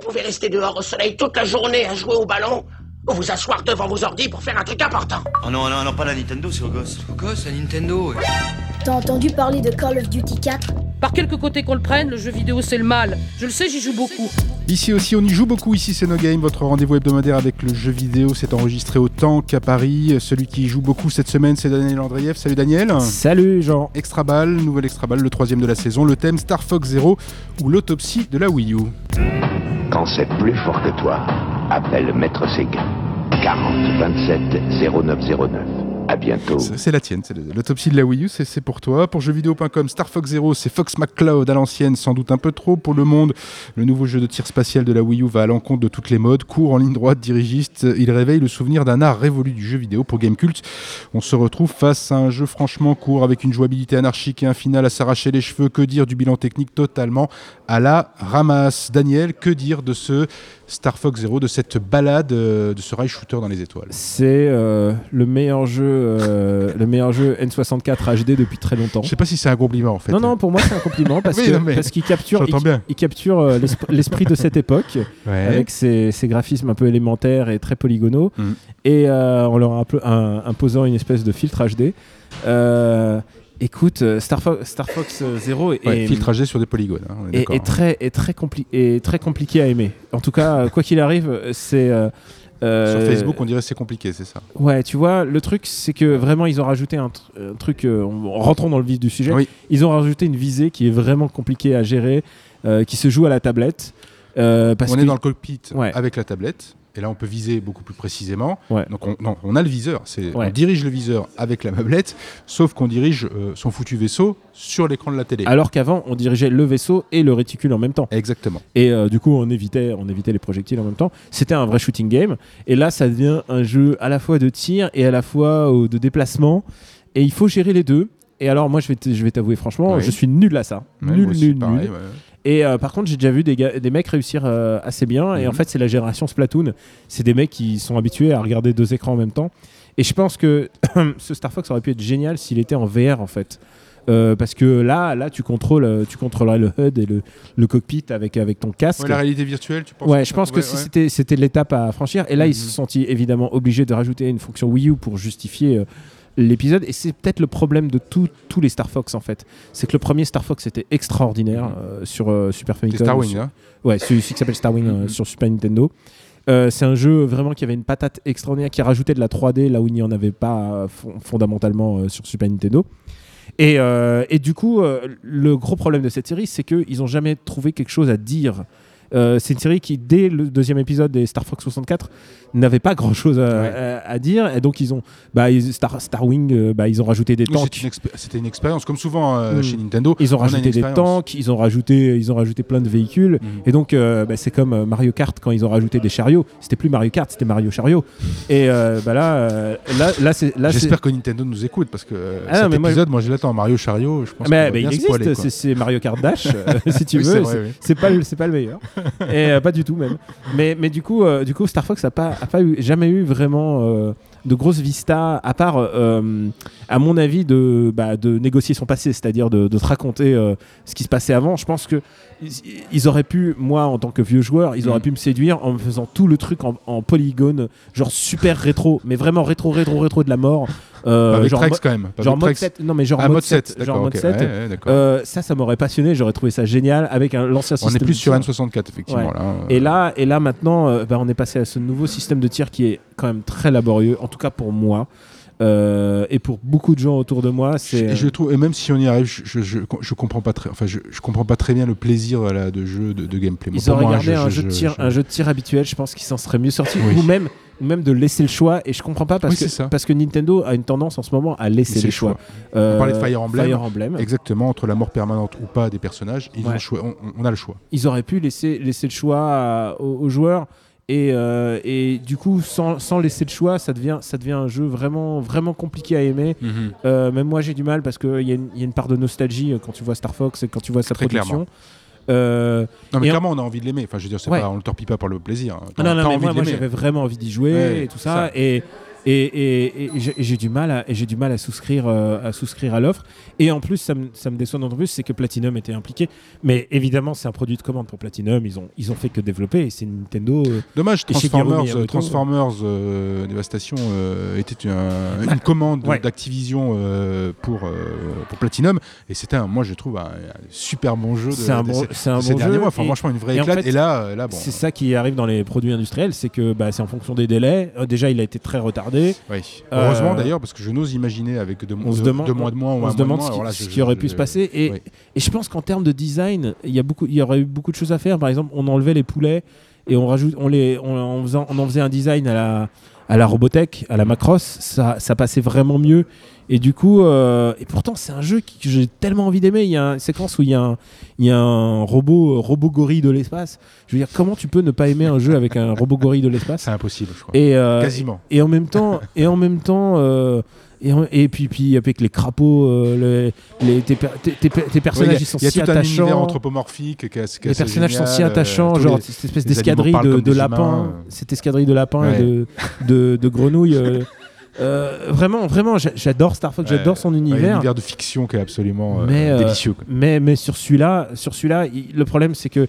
Vous pouvez rester dehors au soleil toute la journée à jouer au ballon ou vous asseoir devant vos ordi pour faire un truc important. Oh non, non, non, pas la Nintendo, c'est au gosse. Au gosse, la Nintendo. T'as entendu parler de Call of Duty 4 Par quelque côté qu'on le prenne, le jeu vidéo c'est le mal. Je le sais, j'y joue beaucoup. Ici aussi, on y joue beaucoup. Ici, c'est No Game, votre rendez-vous hebdomadaire avec le jeu vidéo. C'est enregistré autant qu'à Paris. Celui qui y joue beaucoup cette semaine, c'est Daniel Andreev. Salut Daniel. Salut Jean. Extra Ball, nouvelle Extra Ball, le troisième de la saison. Le thème Star Fox Zero ou l'autopsie de la Wii U. Quand c'est plus fort que toi, appelle Maître Sega. 40 27 0909. Bientôt. C'est la tienne, c'est l'autopsie de la Wii U, c'est c'est pour toi. Pour jeuxvideo.com, Star Fox Zero, c'est Fox McCloud à l'ancienne, sans doute un peu trop pour le monde. Le nouveau jeu de tir spatial de la Wii U va à l'encontre de toutes les modes. Court en ligne droite, dirigiste, il réveille le souvenir d'un art révolu du jeu vidéo pour Gamecult. On se retrouve face à un jeu franchement court avec une jouabilité anarchique et un final à s'arracher les cheveux. Que dire du bilan technique totalement à la ramasse? Daniel, que dire de ce Star Fox Zero, de cette balade, euh, de ce rail shooter dans les étoiles C'est euh, le meilleur jeu, euh, le meilleur jeu N64 HD depuis très longtemps. Je sais pas si c'est un compliment en fait. Non, non, pour moi c'est un compliment parce Oui, qu'il capture, il, capture euh, l'esp- l'esprit de cette époque Ouais. avec ses, ses graphismes un peu élémentaires et très polygonaux Mhm. et en leur imposant une espèce de filtre HD. Euh, écoute, euh, Star, Fo- Star Fox euh, Zero est, Ouais, HD sur des polygones, hein, on est est très, est, très compli- est très compliqué à aimer. En tout cas, euh, quoi qu'il arrive, c'est. euh, Sur euh, Facebook, on dirait que c'est compliqué, c'est ça. Ouais, tu vois, le truc, c'est que vraiment, ils ont rajouté un, tr- un truc, euh, en en rentrant dans le vif du sujet, Oui. ils ont rajouté une visée qui est vraiment compliquée à gérer, euh, qui se joue à la tablette. euh, parce on est dans le cockpit Ouais. avec la tablette. Et là, on peut viser beaucoup plus précisément. Ouais. Donc, on, non, on a le viseur. Ouais. On dirige le viseur avec la meublette, sauf qu'on dirige euh, son foutu vaisseau sur l'écran de la télé. Alors qu'avant, on dirigeait le vaisseau et le réticule en même temps. Exactement. Et euh, du coup, on évitait, on évitait les projectiles en même temps. C'était un vrai shooting game. Et là, ça devient un jeu à la fois de tir et à la fois euh, de déplacement. Et il faut gérer les deux. Et alors, moi, je vais t- je vais t'avouer franchement, Oui. je suis nul à ça. Ouais, nul, nul, pareil, nul. Et euh, par contre, j'ai déjà vu des, gars- des mecs réussir euh, assez bien. Et Mhm. en fait, c'est la génération Splatoon. C'est des mecs qui sont habitués à regarder deux écrans en même temps. Et je pense que ce Star Fox aurait pu être génial s'il était en VR en fait. Euh, parce que là, là, tu contrôles, tu contrôlerais le HUD et le, le cockpit avec avec ton casque. Ouais, la réalité virtuelle, tu penses Ouais, je pense que pourrait- si ouais. c'était c'était l'étape à franchir. Et là, ils se Mhm. sont sentis évidemment obligés de rajouter une fonction Wii U pour justifier euh, l'épisode. Et c'est peut-être le problème de tout- tous les Star Fox en fait. C'est que le premier Star Fox était extraordinaire Mhm. euh, sur euh, Super Famicom. Star Wing, sur- hein. Ouais, celui qui s'appelle Star Wing euh, Mhm. sur Super Nintendo. C'est un jeu vraiment qui avait une patate extraordinaire, qui rajoutait de la 3D là où il n'y en avait pas fon- fondamentalement sur Super Nintendo. Et, et du coup, le gros problème de cette série, c'est qu'ils n'ont jamais trouvé quelque chose à dire. Euh, c'est une série qui, dès le deuxième épisode des Star Fox 64, n'avait pas grand chose à, Ouais. à- à dire. Et donc, ils ont, bah, ils- Star, Star Wing, euh, bah, ils ont rajouté des Oui, tanks. une C'était une expérience, comme souvent euh, Mhm. chez Nintendo. Ils ont rajouté des tanks, ils ont rajouté, ils ont rajouté plein de véhicules. Mhm. Et donc, bah, c'est comme Mario Kart quand ils ont rajouté des chariots. C'était plus Mario Kart, c'était Mario Chariot. Et bah là, là, là, c'est, J'espère que Nintendo nous écoute parce que Ah cet mais moi, épisode, moi, je l'attends. Mario Chariot, je pense mais, bien il existe, c'est, Mario Kart Dash, si tu Oui, veux. c'est pas, pas le meilleur. Et euh, pas du tout même. Mais, mais du coup, euh, du coup, Star Fox a pas, a pas eu, jamais eu vraiment euh, de grosses vistas, à part, à mon avis, de, bah, de négocier son passé, c'est-à-dire de, de te raconter ce qui se passait avant. Je pense que ils, ils auraient pu, moi, en tant que vieux joueur, ils auraient Mhm. pu me séduire en me faisant tout le truc en, en polygone, genre super rétro, mais vraiment rétro, rétro, rétro de la mort. Euh, Avec genre quand même. pas genre mode Trex. 7 non mais genre Ah, mode mode 7, 7 genre mode ok. 7 Ouais, ouais, d'accord. euh, ça ça m'aurait passionné j'aurais trouvé ça génial avec un l'ancien On système est plus sur tir. N64, effectivement. Ouais. Là, euh. et là et là maintenant euh, bah, on est passé à ce nouveau système de tir qui est quand même très laborieux en tout cas pour moi Euh, et pour beaucoup de gens autour de moi c'est je trouve, et même si on y arrive, je, je, je, je comprends pas très, enfin, je, comprends pas très bien le plaisir de jeu, de, de gameplay. Ils pour auraient moi, gardé je- un, je- jeu de tir, un jeu de tir habituel, je pense qu'il s'en serait mieux sorti. Oui. Ou même, ou même de laisser le choix. Et je comprends pas parce, Oui, que, ça. parce que Nintendo a une tendance en ce moment à laisser les le choix. choix. Euh, On parlait de Fire Emblem. Fire Emblem. Exactement, entre la mort permanente ou pas des personnages, ils Ouais. ont choix- on, on a le choix. ils auraient pu laisser, laisser le choix à- aux, aux joueurs. Et, euh, et du coup, sans, sans laisser le choix, ça devient, ça devient un jeu vraiment, vraiment compliqué à aimer. Euh, même moi, j'ai du mal parce qu'il y, a une- il y a une part de nostalgie euh, quand tu vois Star Fox et quand tu vois sa Très production. clairement. Euh, Non, mais clairement, on a envie de l'aimer. Enfin, je veux dire, c'est Ouais. pas, on le torpille pas par le plaisir. hein. Non, non, mais moi, j'avais vraiment envie d'y jouer Ouais, et tout ça. ça. Et, Et, et- et j'ai du mal à, et j'ai du mal à souscrire, euh, à souscrire à l'offre. Et en plus, ça me, ça me déçoit d'autant plus, c'est que Platinum était impliqué. Mais évidemment, c'est un produit de commande pour Platinum. Ils ont, ils ont fait que développer. Et c'est Nintendo. euh, Dommage, Transformers, Miyamoto, euh, Transformers euh, Devastation euh, était un- une commande ouais. d'Activision pour, pour Platinum. Et c'était, un- moi, je trouve, un, un super bon jeu de, C'est un de bon- ces, un de ces bon derniers jeu. mois. Enfin, Et- franchement, une vraie en éclate. fait, et là, là bon. C'est ça qui arrive dans les produits industriels, c'est que bah, c'est en fonction des délais. Déjà, il a été très retardé. Oui. Euh, Heureusement d'ailleurs, parce que je n'ose imaginer avec deux, On se deux- demande- deux mois de moins ou on un se mois de demande moins, ce qui, là, ce je- qui aurait je- pu se passer. Et, oui. et je pense qu'en termes de design, il y, a beaucoup, il y aurait eu beaucoup de choses à faire. Par exemple, on enlevait les poulets et on, rajoute, on, les, on, en faisant- on en faisait un design à la, à la Robotech, à la Macross. Ça, ça passait vraiment mieux. Et du coup, euh, et pourtant, c'est un jeu que j'ai tellement envie d'aimer. Il y a une séquence où il y a un, il y a un robot, robot gorille de l'espace. Je veux dire, comment tu peux ne pas aimer un jeu avec un robot gorille de l'espace? C'est impossible, je crois. et, euh, Quasiment. et en même temps, et en même temps, euh, et, puis, puis avec les crapauds, euh, les, les- tes, per- tes- tes- tes Ouais, personnages il y a- ils sont il y a si un univers attachants. anthropomorphique qui est assez- qui est Les personnages sont si euh, attachants, genre les- cette espèce d'escadrille de, lapins, cette escadrille de lapins et de, de, de grenouilles. euh, euh, vraiment, vraiment, j'a- j'adore Star Fox, Ouais. j'adore son univers. univers de fiction qui est absolument euh, Mais, euh, délicieux. quoi. Mais, mais sur celui-là, sur celui-là, il- le problème c'est que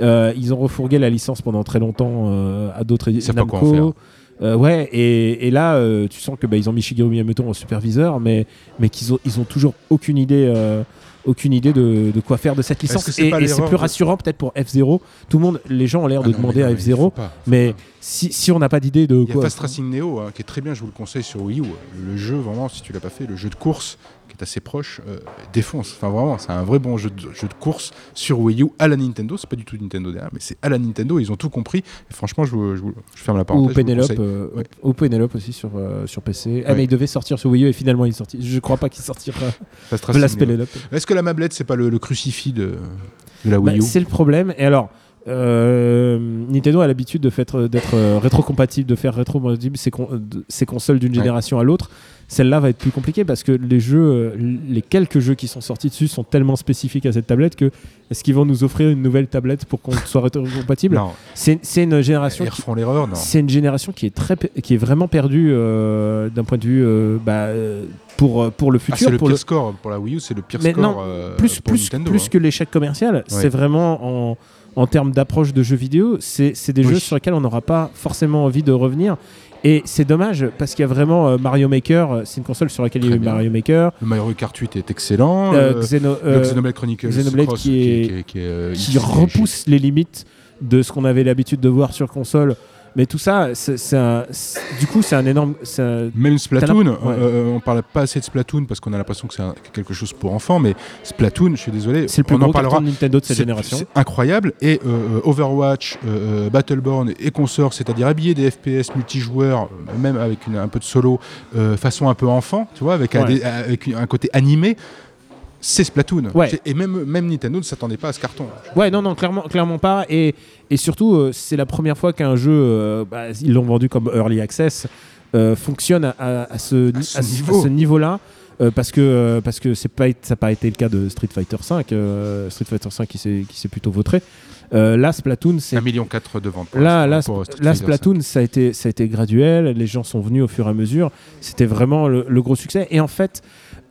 euh, ils ont refourgué la licence pendant très longtemps euh, à d'autres Ils quoi. Euh, ouais, et, et là, euh, tu sens que bah, ils ont mis Shigeru Miyamoto en superviseur, mais, mais qu'ils ont, ils ont toujours aucune idée, euh, aucune idée de, de quoi faire de cette licence. Et, c'est plus rassurant peut-être pour F0. Tout le monde, les gens ont l'air Ah de non, demander à non, mais il F0, faut pas, faut mais si, si on n'a pas d'idée de Il y a quoi. Fast Racing Neo hein, qui est très bien, je vous le conseille sur Wii U. Le jeu, vraiment, si tu l'as pas fait, le jeu de course qui est assez proche, euh, défonce. Enfin, vraiment, c'est un vrai bon jeu de, jeu de course sur Wii U à la Nintendo. C'est pas du tout Nintendo derrière, mais c'est à la Nintendo. Ils ont tout compris. Et franchement, je, ferme la Ou parenthèse. le Penelope, euh, Ouais. ou Penelope aussi sur, euh, sur PC. Ah, mais il devait sortir sur Wii U et finalement il est sorti. Je crois pas qu'il sortira Blast. Penelope. Est-ce que la mablette, c'est pas le, le crucifix de, de la Bah, Wii U c'est le problème. Et alors, euh, Nintendo a l'habitude de d'être euh, rétro-compatible, de faire rétro-compatible ses, con- ses consoles d'une Ouais. génération à l'autre. Celle-là va être plus compliquée parce que les jeux, euh, les quelques jeux qui sont sortis dessus sont tellement spécifiques à cette tablette que est-ce qu'ils vont nous offrir une nouvelle tablette pour qu'on soit rétro-compatible Non, C'est une génération ils qui, refont l'erreur, non. c'est une génération qui est très qui est vraiment perdue euh, d'un point de vue euh, bah, pour pour le Ah, futur c'est le pour pire le score pour la Wii U, c'est le pire Mais score non, euh, plus pour plus Nintendo. plus hein. que l'échec commercial c'est vraiment en en termes d'approche de jeux vidéo c'est c'est des Oui. jeux sur lesquels on n'aura pas forcément envie de revenir et c'est dommage parce qu'il y a vraiment euh, Mario Maker euh, c'est une console sur laquelle il y a eu. Mario Maker Le Mario Kart 8 est excellent. euh, le- Xeno- le Xenoblade Chronicles Xenoblade Cross qui est- qui, qui, qui il- repousse les limites de ce qu'on avait l'habitude de voir sur console mais tout ça c'est du coup c'est un énorme un- Même Splatoon, ouais. euh, on parle pas assez de Splatoon parce qu'on a l'impression que c'est quelque chose pour enfants, mais Splatoon, je suis désolé, c'est le plus on gros en parlera. de Nintendo de cette génération C'est incroyable. Et euh, euh, Overwatch, euh, euh, Battleborn et consorts, c'est-à-dire habiller des FPS multijoueurs, euh, même avec une- un peu de solo, euh, façon un peu enfant, tu vois, Ouais. avec un côté animé, c'est Splatoon. Ouais. Et même, même Nintendo ne s'attendait pas à ce carton. Ouais, non, non, clairement, clairement pas. Et, et surtout, euh, c'est la première fois qu'un jeu, euh, bah, ils l'ont vendu comme Early Access, euh, fonctionne à, à- à ce, À niveau. à ce niveau-là. euh, parce que parce que c'est pas ça n'a pas été le cas de Street Fighter 5 Street Fighter 5 qui s'est qui s'est plutôt vautré là Splatoon c'est 1,4 million de ventes. Là, là, pour Sp- Street là, Splatoon, ça a, été, ça a été graduel, les gens sont venus au fur et à mesure, c'était vraiment le, le gros succès. Et en fait,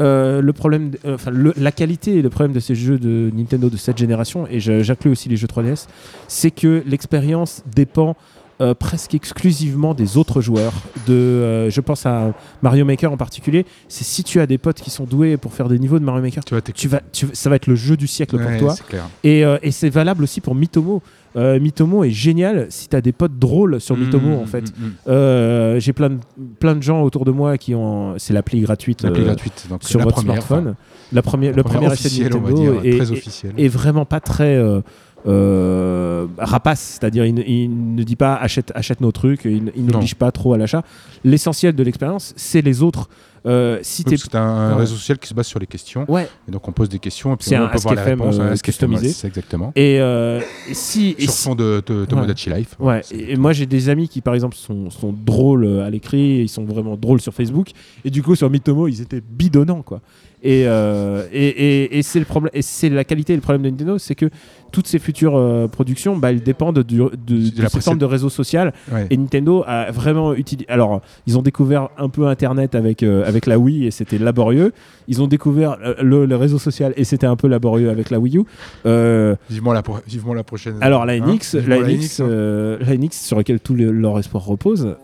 euh, le problème, euh, enfin, le- la qualité et le problème de ces jeux de Nintendo de cette génération, et j'inclus aussi les jeux 3DS, c'est que l'expérience dépend euh, presque exclusivement des autres joueurs. De, euh, je pense à Mario Maker en particulier. C'est si tu as des potes qui sont doués pour faire des niveaux de Mario Maker, Tu vas tu vas, tu- ça va être le jeu du siècle Ouais, pour toi. Et, euh, et c'est valable aussi pour Mitomo. Euh, Mitomo est génial si tu as des potes drôles sur Mitomo Mmh, en fait. mmh, mmh. Euh, J'ai plein de, plein de gens autour de moi qui ont. C'est l'appli gratuite euh, gratuite. Donc sur la votre première, smartphone. La première, le premier essai de Nintendo dire, est, très officiel. est vraiment pas très euh, euh, rapace, c'est-à-dire il, ne- il ne dit pas achète, achète nos trucs, il, il n'oblige pas trop à l'achat. L'essentiel de l'expérience, c'est les autres Euh, si Oui, c'est un Ouais. réseau social qui se base sur les questions. ouais. Et donc on pose des questions et puis on un peut voir les réponses. euh, Ask.fm, customisé. exactement. Et, euh, et si et Sur si- fond de, de, de Ouais. Modachi Life. Ouais, C'est- et et moi j'ai des amis qui par exemple sont, sont drôles euh, à l'écrit, ils sont vraiment drôles sur Facebook, et du coup sur Mitomo ils étaient bidonnants quoi. Et, et, c'est le problème, et c'est la qualité et le problème de Nintendo, c'est que toutes ces futures productions, bah, elles dépendent du- de, de, la cette forme de réseau social. Et Nintendo a vraiment utilisé. Alors, ils ont découvert un peu Internet avec, avec la Wii et c'était laborieux. Ils ont découvert euh, le, le réseau social et c'était un peu laborieux avec la Wii U. Euh, Vivement, la vivement la prochaine. alors la Hein NX, Vivement la NX, hein. euh, la NX sur laquelle tout le- leur espoir repose,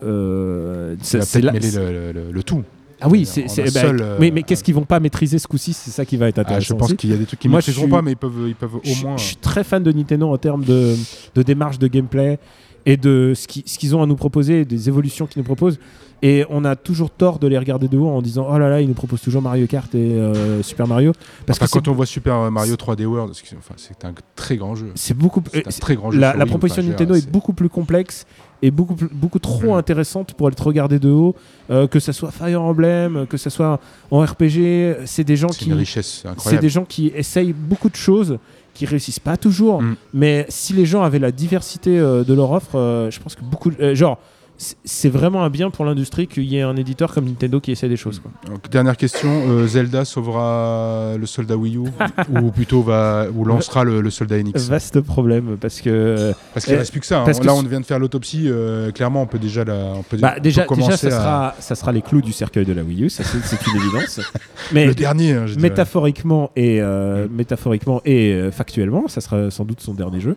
c'est mêler le, le- le tout. Ah oui, c'est bah, seul, euh, oui, mais qu'est-ce qu'ils vont pas maîtriser ce coup-ci? C'est ça qui va être Ah, intéressant. je pense qu'il y a des trucs qu'ils Moi, ne je maîtriseront suis- pas, mais ils peuvent, ils peuvent au je, moins. je suis très fan de Nintendo en termes de, de démarche de gameplay et de ce qui- ce qu'ils ont à nous proposer, des évolutions qu'ils nous proposent. Et on a toujours tort de les regarder de haut en disant oh là là, ils nous proposent toujours Mario Kart et euh, Super Mario. Parce Enfin, que quand on voit Super Mario 3D World, c'est enfin, un très grand jeu. c'est beaucoup. Un très grand jeu. la, proposition de Nintendo est beaucoup plus complexe et beaucoup, plus- beaucoup trop Mm. intéressante pour être regardée de haut. euh, que ça soit Fire Emblem, que ça soit en RPG, c'est des gens qui, une richesse c'est des gens qui essayent beaucoup de choses, qui réussissent pas toujours. Mm. Mais si les gens avaient la diversité euh, de leur offre, euh, je pense que beaucoup, euh, genre, c'est- vraiment un bien pour l'industrie qu'il y ait un éditeur comme Nintendo qui essaie des choses. quoi. Dernière question euh, Zelda sauvera le soldat Wii U ou plutôt va ou lancera le, le soldat NX Vaste problème parce que Parce qu'il Euh, reste plus que ça. hein. parce que Là, on vient de faire l'autopsie. euh, clairement, on peut déjà la. On peut, bah, on déjà, peut déjà commencer ça, à- sera, ça sera les clous du cercueil de la Wii U, ça c'est une évidence. Mais le dernier. hein, métaphoriquement et euh, Mm. métaphoriquement et factuellement, ça sera sans doute son dernier jeu.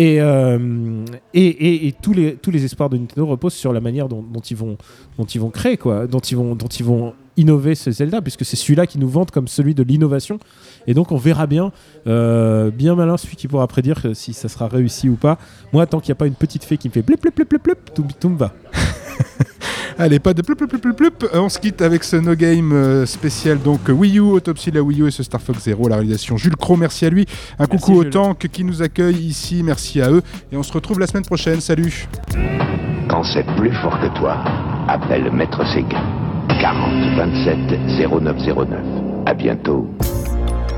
Et, euh, et, et- et tous, les, tous les espoirs de Nintendo reposent sur la manière dont, ils, vont, dont ils vont créer, quoi, dont, ils vont, dont ils vont innover ce Zelda, puisque c'est celui-là qui nous vante comme celui de l'innovation. Et donc on verra bien, euh, bien malin celui qui pourra prédire si ça sera réussi ou pas. Moi, tant qu'il n'y a pas une petite fée qui me fait blip blip blip blip blip, tout, tout me va. Allez, pas de plup plup plup plup. Euh, On se quitte avec ce No Game euh, spécial. Donc euh, Wii U, Autopsy de la Wii U et ce Star Fox Zero, la réalisation Jules Cro. Merci à lui. Un Merci, coucou au Jules. Tank qui nous accueille ici. Merci à eux. Et on se retrouve la semaine prochaine. Salut. Quand c'est plus fort que toi, appelle Maître Séguin. 40 27 0909. À bientôt.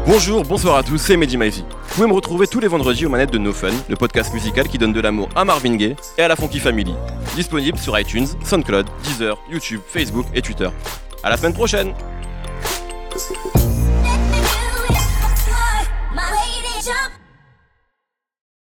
Bonjour, bonsoir à tous, c'est Mehdi Maizy. Vous pouvez me retrouver tous les vendredis aux manettes de No Fun, le podcast musical qui donne de l'amour à Marvin Gaye et à la Funky Family. Disponible sur iTunes, SoundCloud, Deezer, YouTube, Facebook et Twitter. À la semaine prochaine